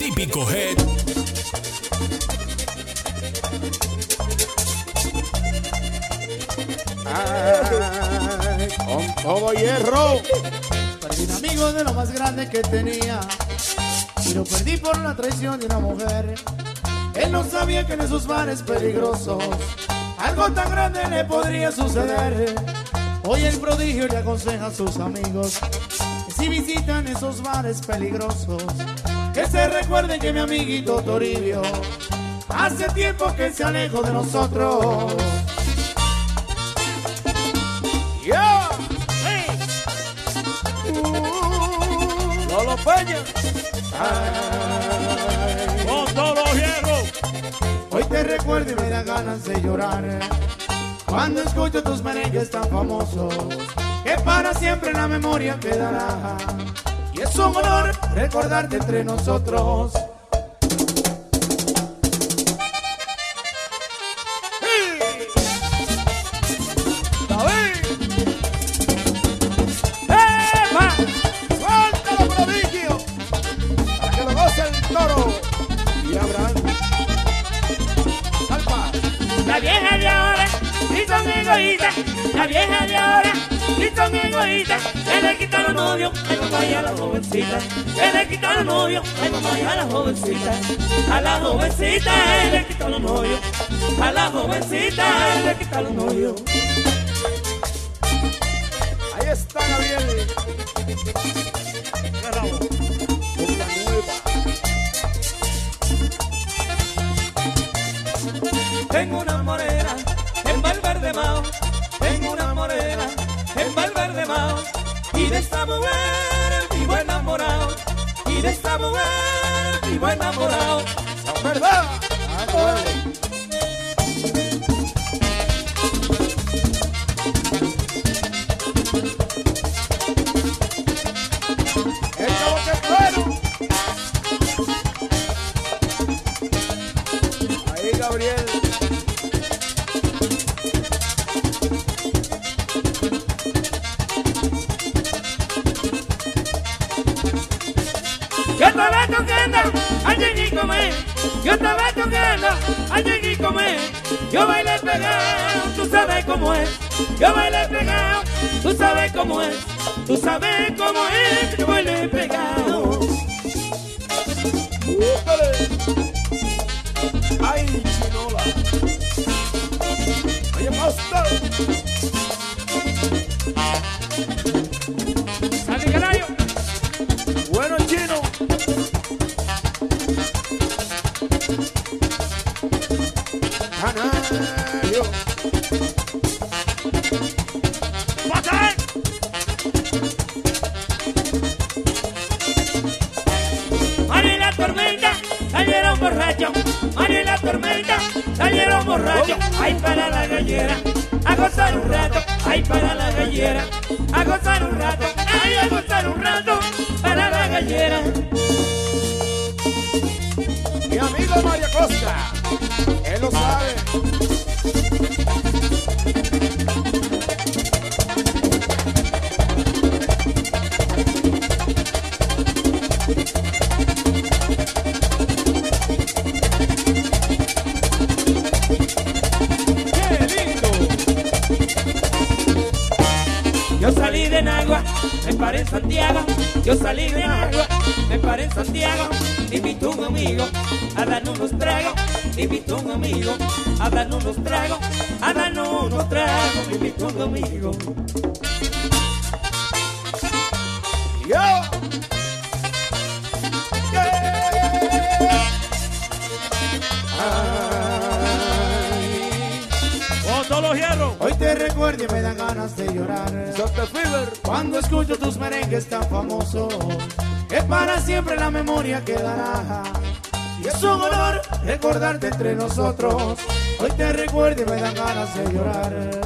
típico head. Ay, con todo hierro. Perdí un amigo de lo más grande que tenía y lo perdí por la traición de una mujer. Él no sabía que en esos bares peligrosos algo tan grande le podría suceder. Hoy el prodigio le aconseja a sus amigos que si visitan esos bares peligrosos, que se recuerden que mi amiguito Toribio hace tiempo que se alejó de nosotros. ¡Ya! Lolo Peña. Ay, Con todos hierros. Hoy te recuerdo y me da ganas de llorar Cuando escucho tus merengues tan famosos Que para siempre en la memoria quedará Es un honor recordarte entre nosotros a la jovencita. A la jovencita, le quita los novios. A la jovencita, él le quita los novios. Ahí está Gabriel. Tengo una morena en Valverde Mao. Tengo una morena en Valverde Mao. Y de esta mujer vivo enamorado. Y de esta mujer vivo enamorado. ¿Verdad? El Yo bailé pegado, tú sabes cómo es. Yo bailé pegado, tú sabes cómo es. Tú sabes cómo es. Yo bailé pegado. Unos tragos. A darnos unos tragos. Invito amigo. ¡Yo! Ay, Con todos los hierros. Hoy te recuerdo y me dan ganas de llorar Santa Fever. Cuando escucho tus merengues tan famosos Que para siempre la memoria quedará Y es un honor recordarte entre nosotros Hoy te recuerdo y me dan ganas de llorar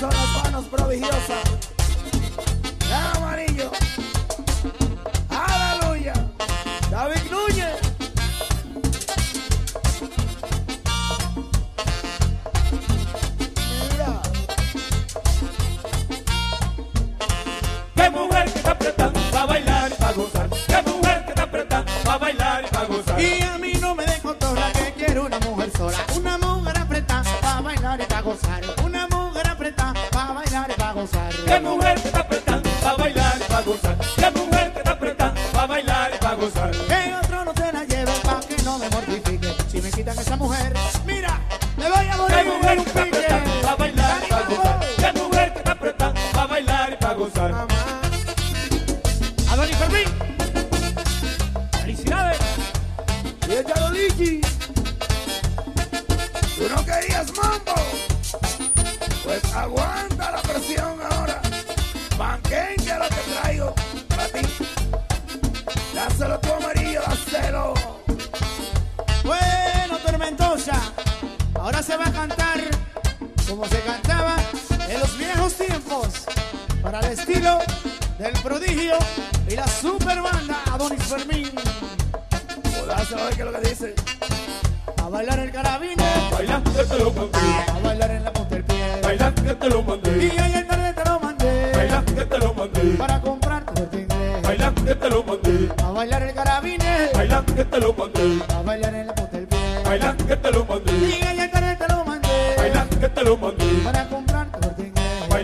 Son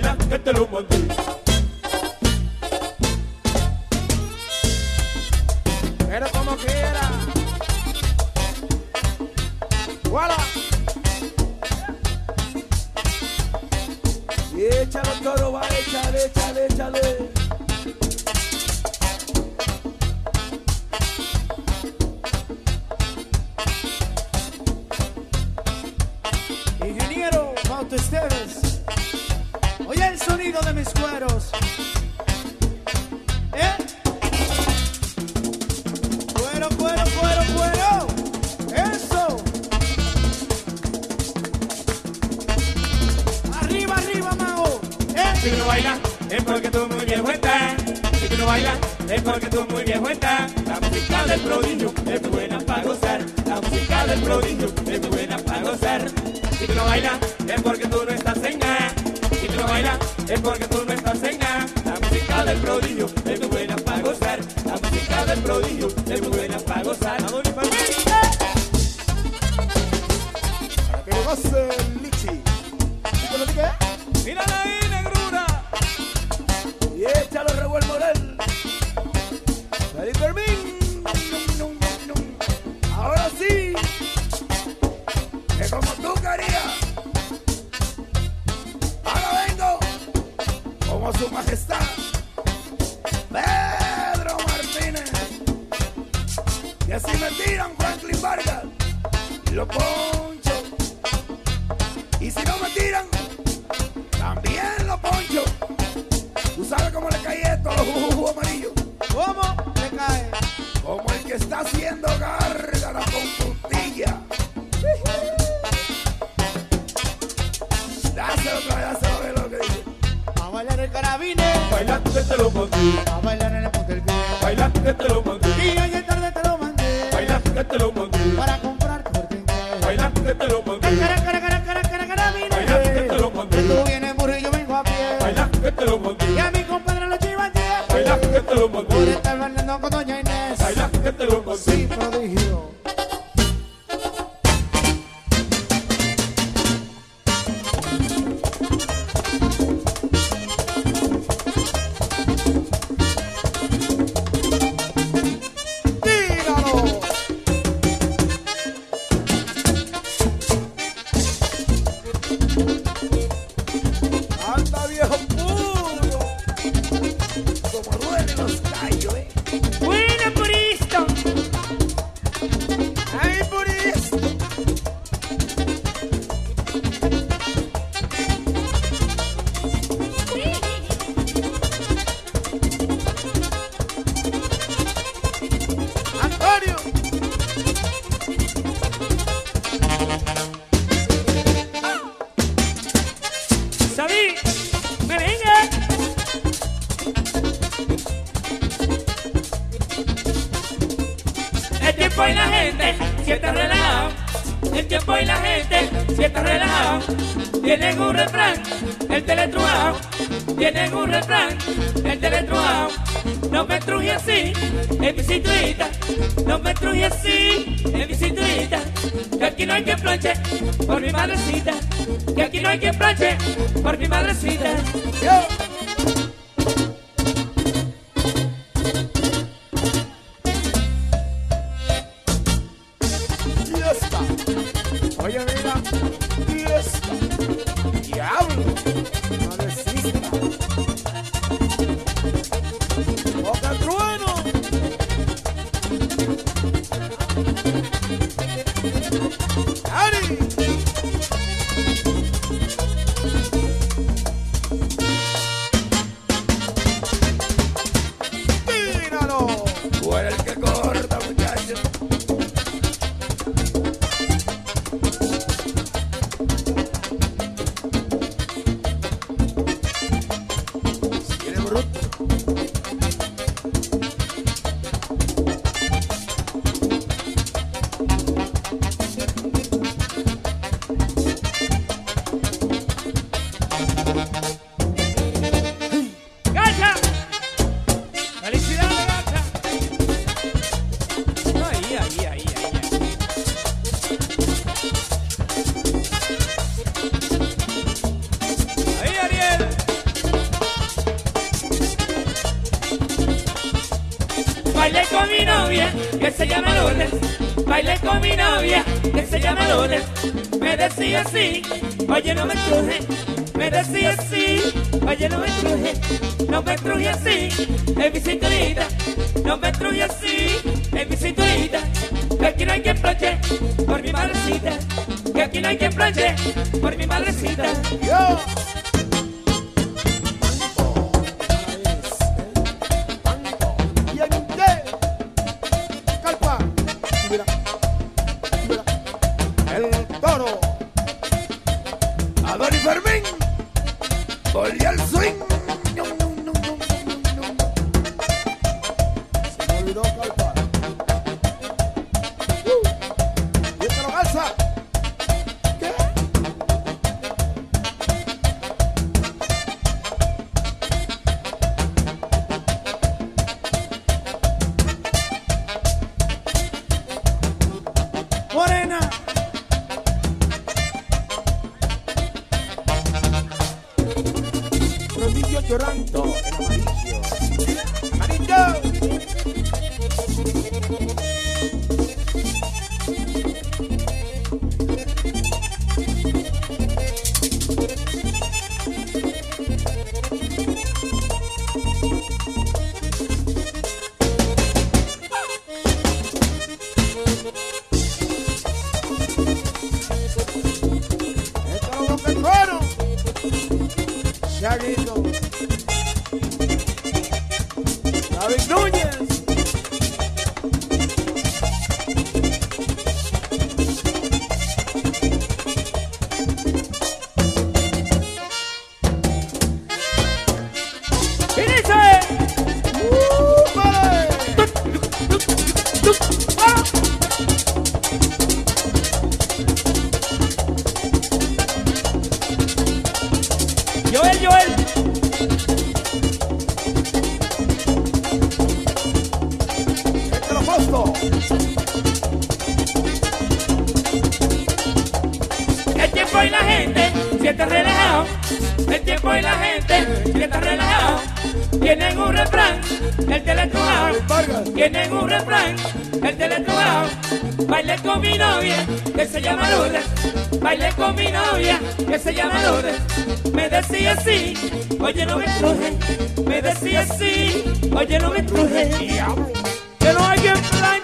cadena que te lo mandé. lo. A bailar en el punto Que aquí no hay que planche por mi madrecita. Que aquí no hay que planche por mi madrecita. Fiesta. Decía así, oye, no me truje. Me decía así, oye, no me truje. No me truje así, en mi cinturita. No me truje así, en mi cinturita. Que aquí no hay quien planche por mi madrecita. Que aquí no hay quien planche por mi madrecita. Yo. Si está relajado. El tiempo y la gente si está relajado. Tienen un refrán, el teletubado. Tienen un refrán, el teletubado. Bailé con mi novia, que se llama Lourdes. Bailé con mi novia, que se llama Lourdes. Me decía así, oye no me truje. Me decía así, oye no me truje. Que no hay quien planche,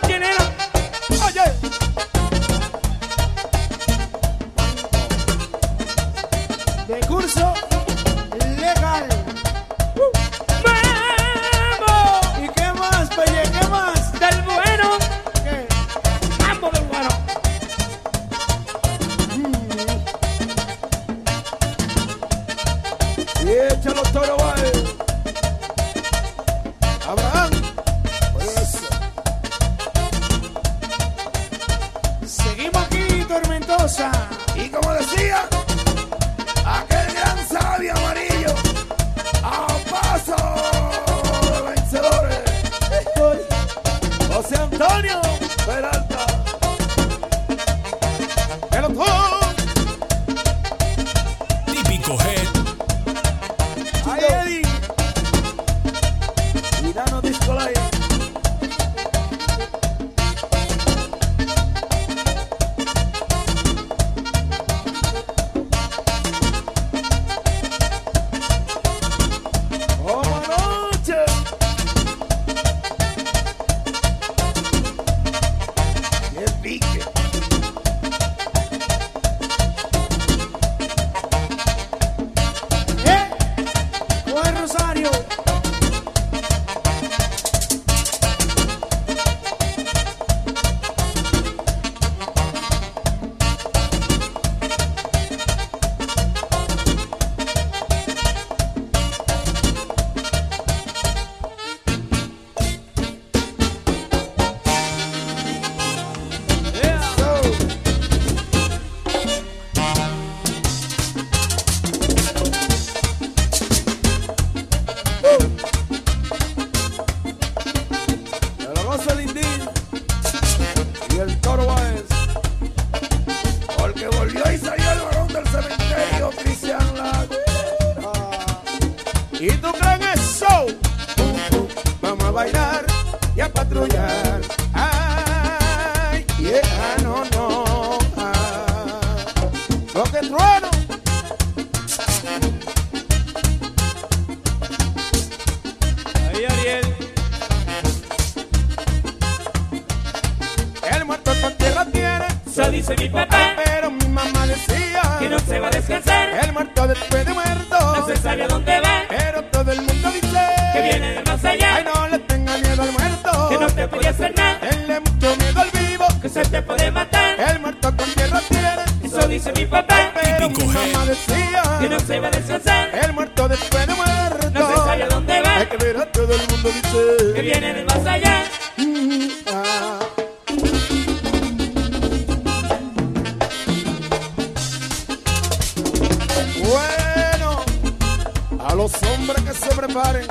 a los hombres que se preparen,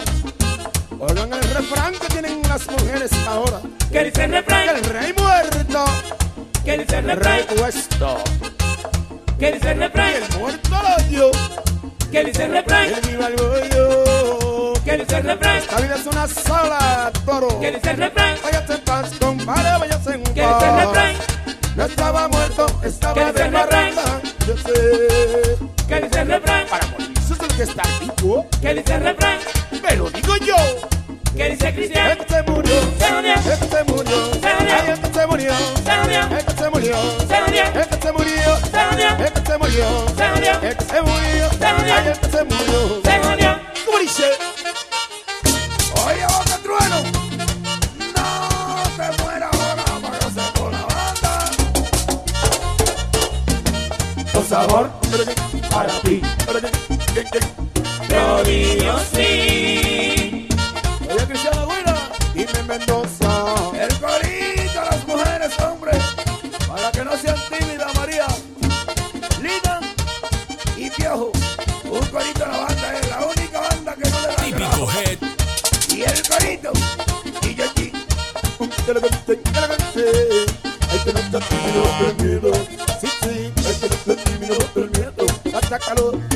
oigan el refrán que tienen las mujeres ahora. Que dice el Que refrán, el rey muerto, que dice el refrán, repuesto, que dice el refrán, el muerto lo dio, que dice el refrán, el viva el bollo. que dice el refrán, La vida es una sola, toro. que dice el refrán, Váyase en paz, compadre, váyase en paz. que dice el refrán, No estaba muerto, ¿Qué estaba de barranda. Yo sé. que dice el refrán, Para el que está vivo. que dice el refrán, Me lo digo yo. que dice Cristian, El que se murió. Se murió. El que se murió. Se murió. Ay, el que se murió. Se murió. El que se murió. Se murió. El que se murió. Se murió. El que se murió. Se murió. El que se murió. Se murió. Ay, el que se murió. se murió. ¿Cómo dice? Oye, boca trueno. No te mueras ahora, con la banda. Con sabor. Para ti. Rodillo sí, Oye, Cristiano Laguna. Dime Mendoza. El corito a las mujeres, hombre, para que no sean tímidas, María. Lina y Piojo. Un corito a la banda, es la única banda que no le da Típico head. Y el corito y yo aquí. Que lo cante, que lo cante. Hay que no estar tímido el miedo. Sí, sí. Hay que no estar tímido el miedo. Atácalo.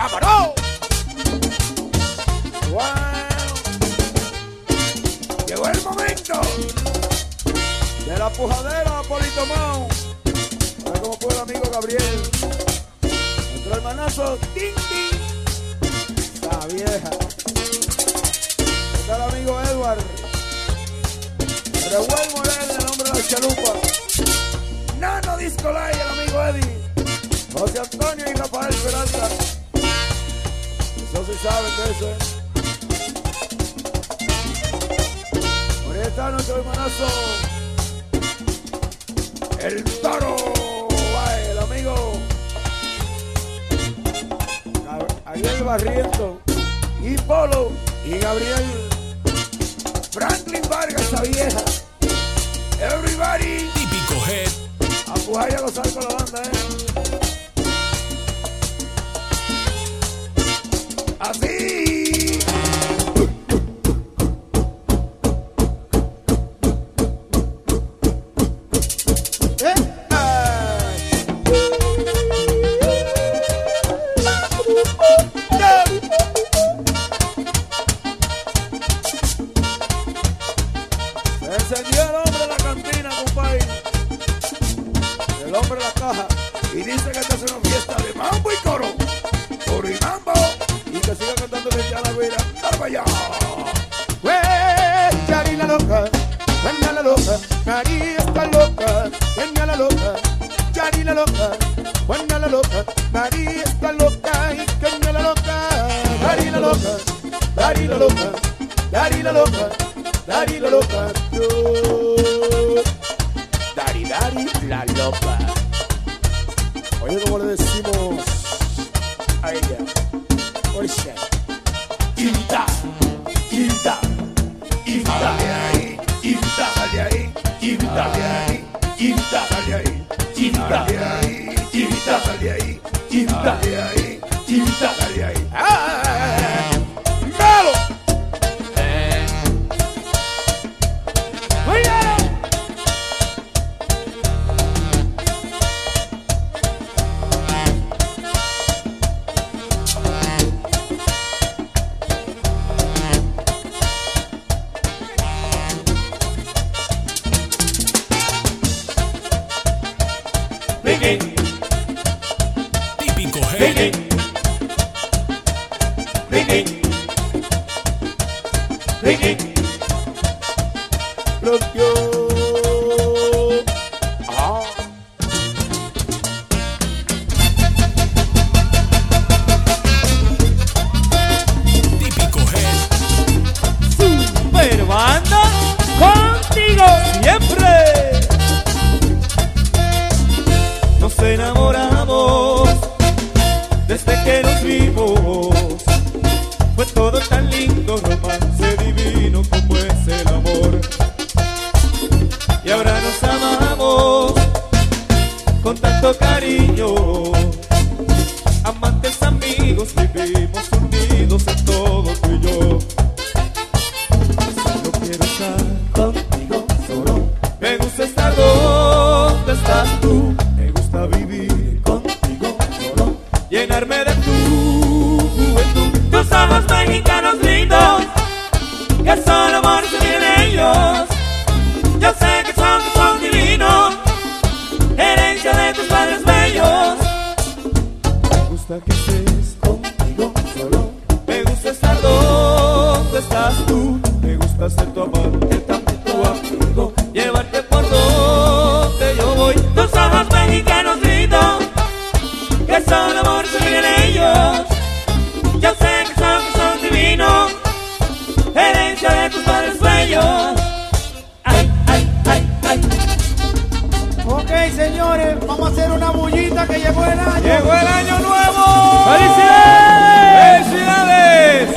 ¡Vámonos! Wow. Llegó el momento de la pujadera, Polito Mao. A ver cómo fue el amigo Gabriel. Nuestro hermanazo, Ting. La vieja. Está el amigo Edward. Revuelvo Morel, el nombre de la chalupa. Nano Disco Live, el amigo Eddie. José Antonio y Rafael Peralta. Sí saben de eso, ¿eh? Por está nuestro hermanazo El toro, el amigo. Ariel Barriento y Polo y Gabriel Franklin Vargas, esa vieja. Everybody, Típico Head. a pujar y a gozar con la banda, eh. Loca, Dari la loca, Dari la loca, yo. Dari, Dari la loca. Oye, como le decimos a ella, Orisha, Quinta, Quinta, Quinta. Quinta. Quinta. Quinta. Quinta. Quinta. Quinta, Sale ahí. Quinta. Ojos mexicanos lindos. Que son amor se tienen ellos. Yo sé que son, que son divinos. Herencia de tus padres bellos. Me gusta que estés contigo solo. Me gusta estar donde estás tú. Me gusta ser tu amante, llegó el año. ¡Llegó el año nuevo! ¡Felicidades! ¡Felicidades!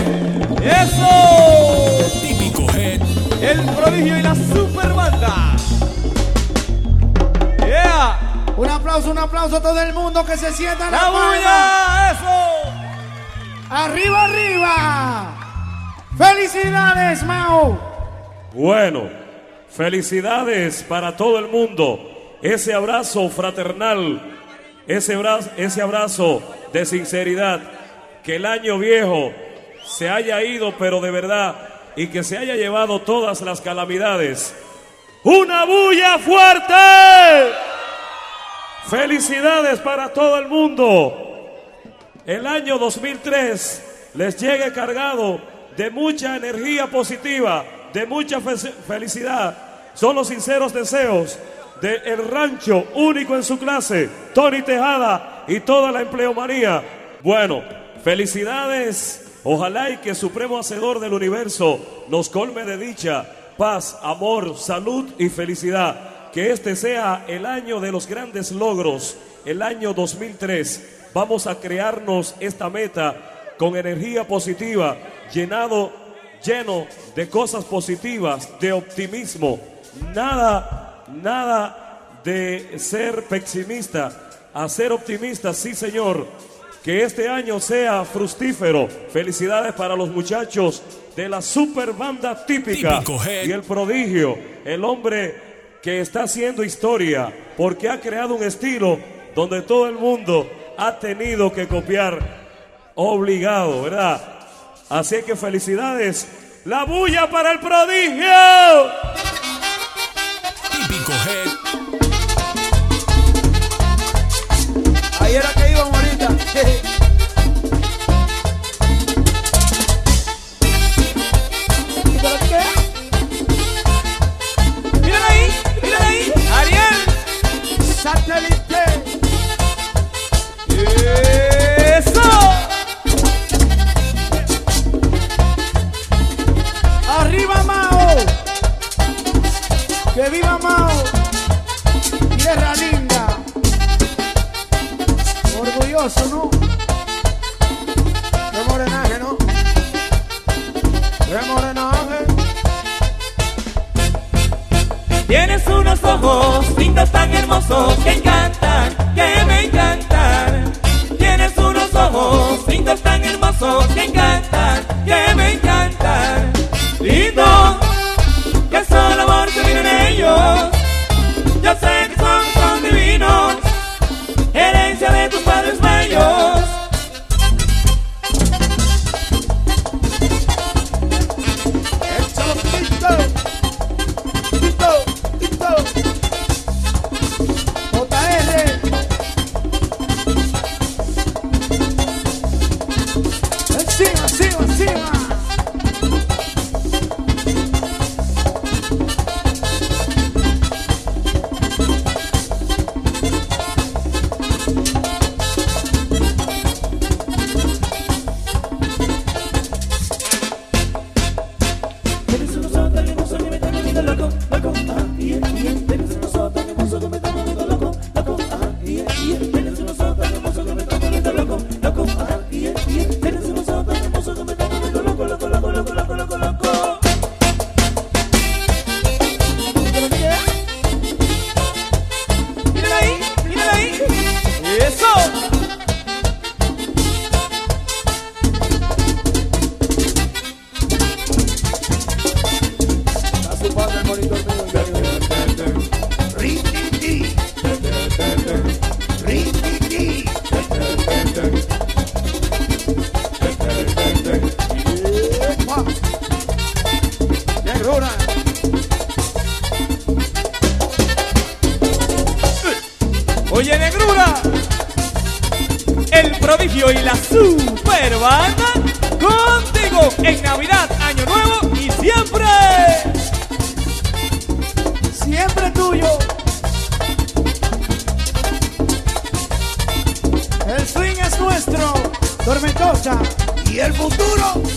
¡Eso! Típico Head. El prodigio y la super banda. ¡Yeah! Un aplauso, un aplauso a todo el mundo que se sienta en ¡La la bulla! ¡Eso! ¡Arriba, arriba! ¡Felicidades, Mau! Bueno, felicidades para todo el mundo. Ese abrazo fraternal, ese abrazo, ese abrazo de sinceridad. Que el año viejo se haya ido, pero de verdad, y que se haya llevado todas las calamidades. ¡Una bulla fuerte! Felicidades para todo el mundo. El año 2003 les llegue cargado de mucha energía positiva, de mucha fe- felicidad. Son los sinceros deseos de El Rancho, único en su clase, Tony Tejada y toda la empleomanía. Bueno, felicidades. Ojalá y que el Supremo Hacedor del Universo nos colme de dicha, paz, amor, salud y felicidad. que este sea el año de los grandes logros, el año 2003. Vamos a crearnos esta meta con energía positiva, llenado, lleno de cosas positivas, de optimismo. Nada, nada de ser pesimista, a ser optimista, sí señor. Que este año sea fructífero. Felicidades para los muchachos de la super banda típica Típico y el prodigio, el hombre que está haciendo historia porque ha creado un estilo donde todo el mundo ha tenido que copiar obligado, ¿verdad? Así que felicidades. La bulla para el prodigio. Hey. Orgulloso, ¿no? Qué morenaje, ¿no? Qué morenaje. Tienes unos ojos lindos tan hermosos que encantan, que me encantan. Tienes unos ojos lindos tan hermosos que encantan, futuro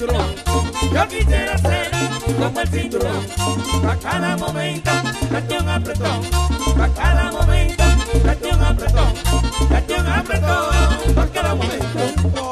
Yo quisiera ser como el cinturón. A cada momento, date un apretón. A cada momento, date un apretón. Date un apretón. A cada momento.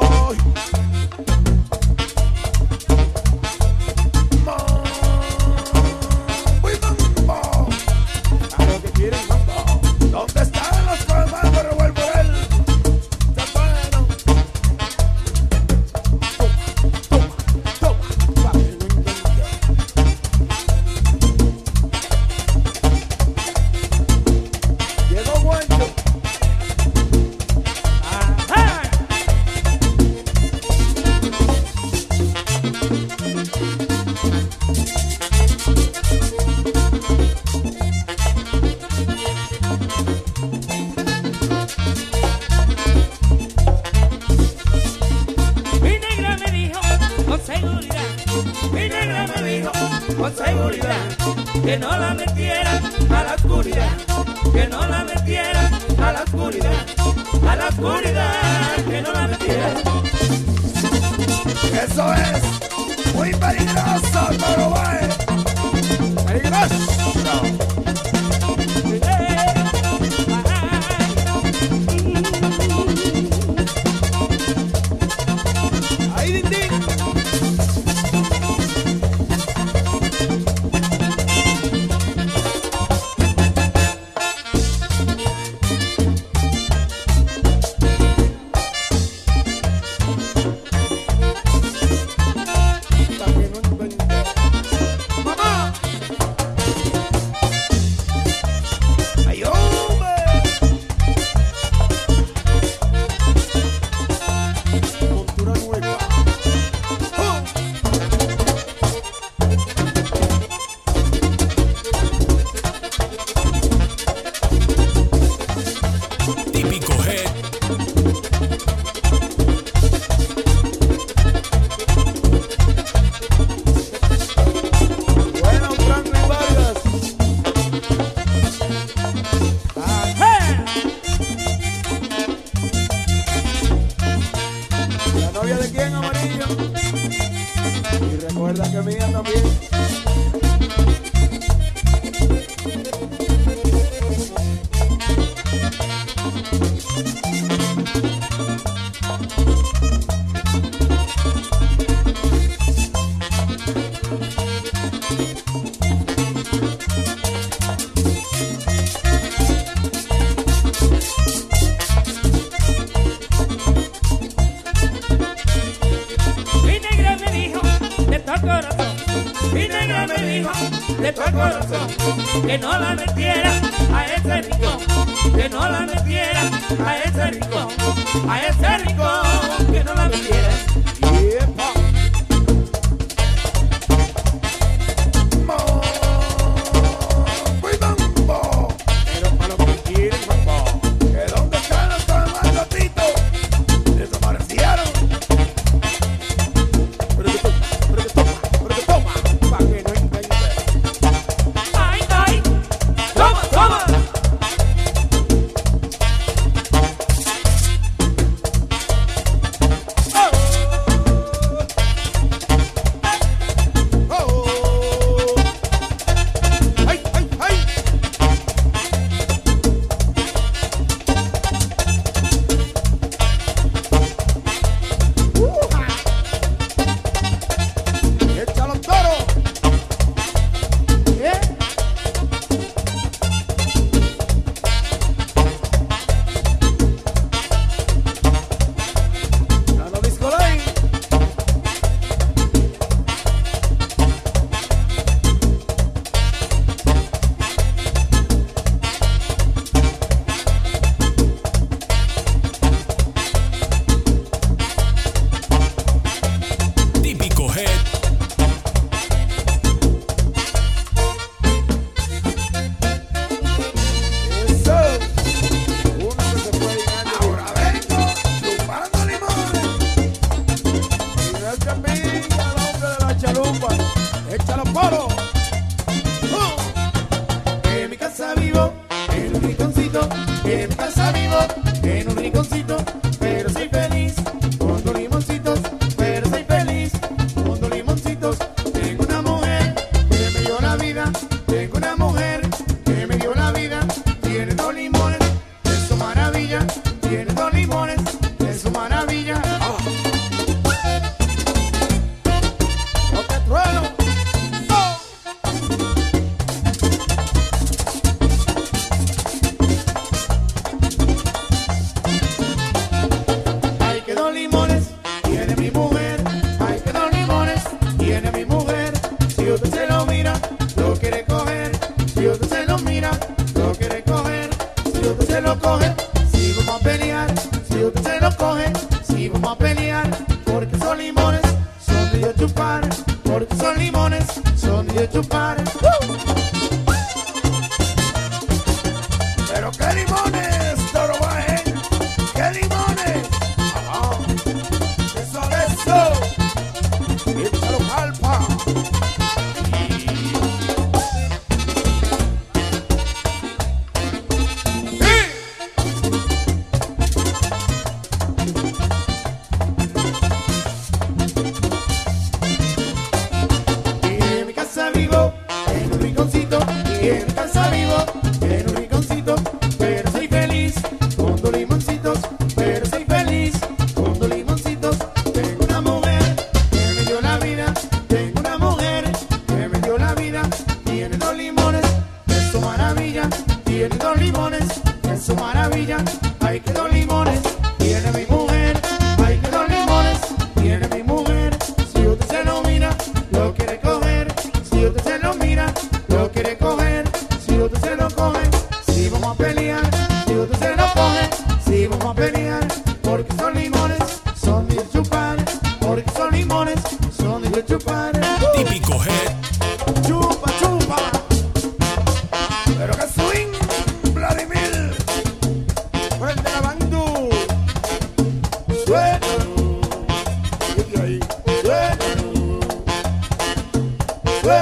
Ha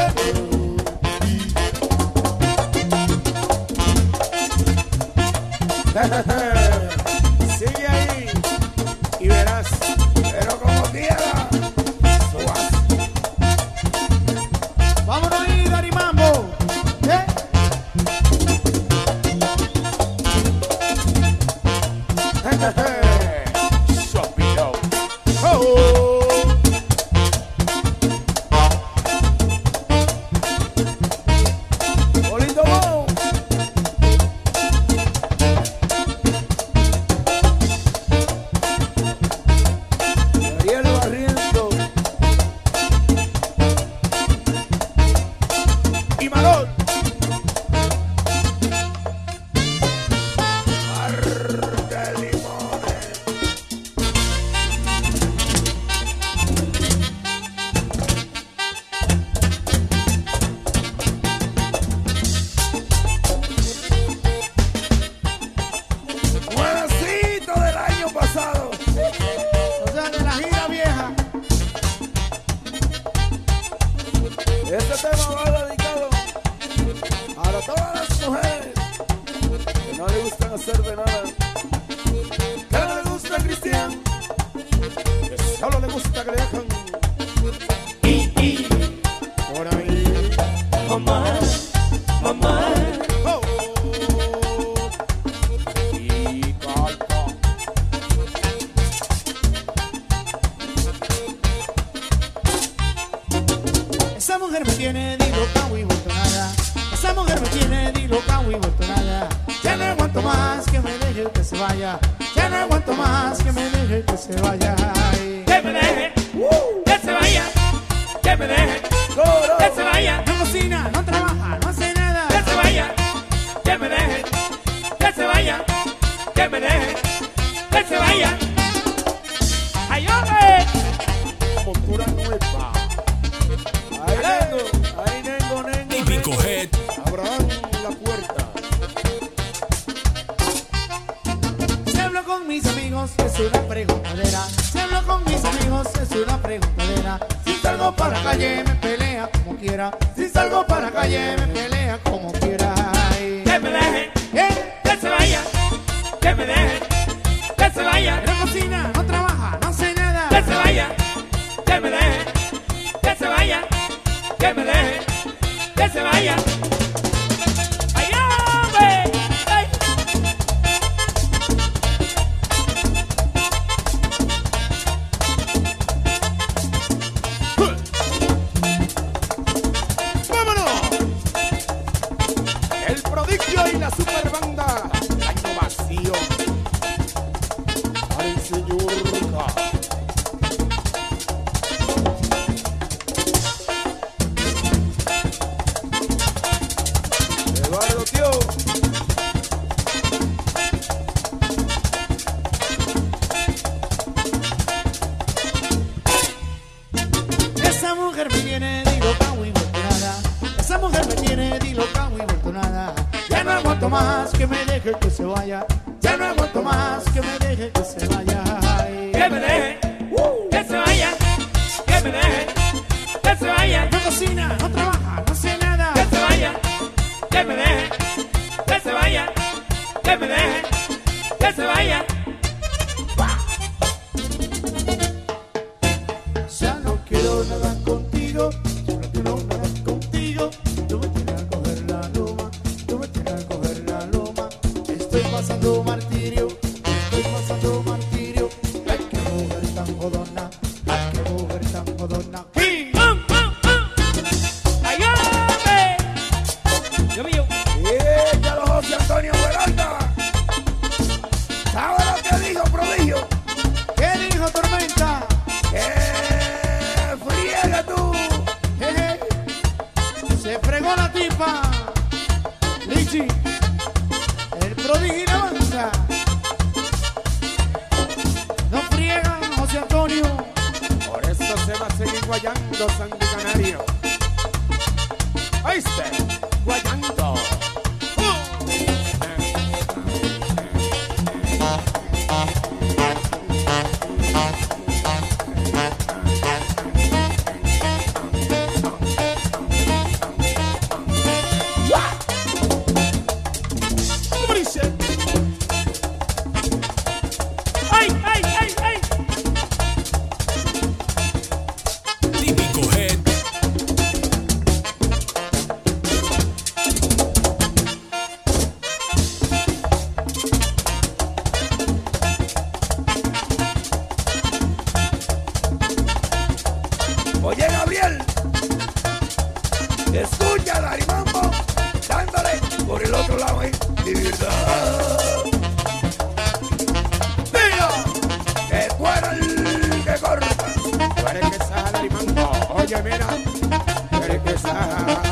ha ha! y loca muy. Ya no aguanto más que me deje que se vaya. Ya no aguanto más que me deje que se vaya. Oye, Gabriel, escucha Darimambo, dándole por el otro lado, eh, libertad. Tío, que tú eres el que corta. Tú eres que sabe, Darimambo. Oye, mira, tú que sabe.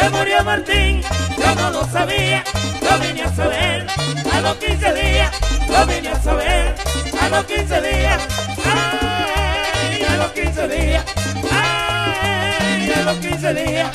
Se murió Martín, yo no lo sabía, lo vine a saber. A los 15 días, lo vine a saber. A los 15 días, ay, a los 15 días, ay, a los 15 días.